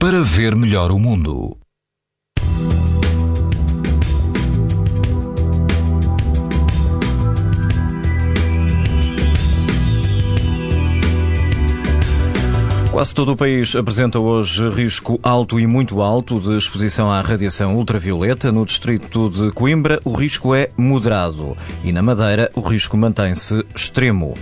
para ver melhor o mundo. Quase todo o país apresenta hoje risco alto e muito alto de exposição à radiação ultravioleta. No distrito de Coimbra, o risco é moderado e na Madeira, o risco mantém-se extremo.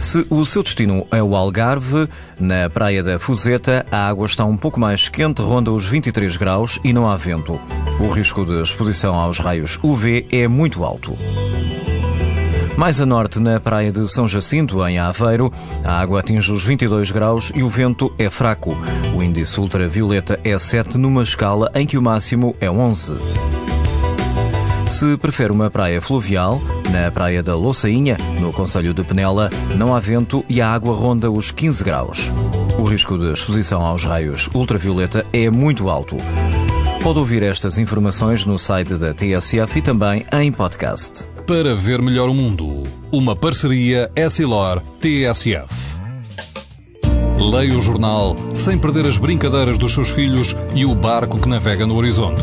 Se o seu destino é o Algarve, na praia da Fuseta, a água está um pouco mais quente, ronda os 23 graus e não há vento. O risco de exposição aos raios UV é muito alto. Mais a norte, na praia de São Jacinto, em Aveiro, a água atinge os 22 graus e o vento é fraco. O índice ultravioleta é 7 numa escala em que o máximo é 11. Se prefere uma praia fluvial, na praia da Loçainha, no Conselho de Penela, não há vento e a água ronda os 15 graus. O risco de exposição aos raios ultravioleta é muito alto. Pode ouvir estas informações no site da TSF e também em podcast para ver melhor o mundo. Uma parceria Essilor-TSF. Leia o jornal sem perder as brincadeiras dos seus filhos e o barco que navega no horizonte.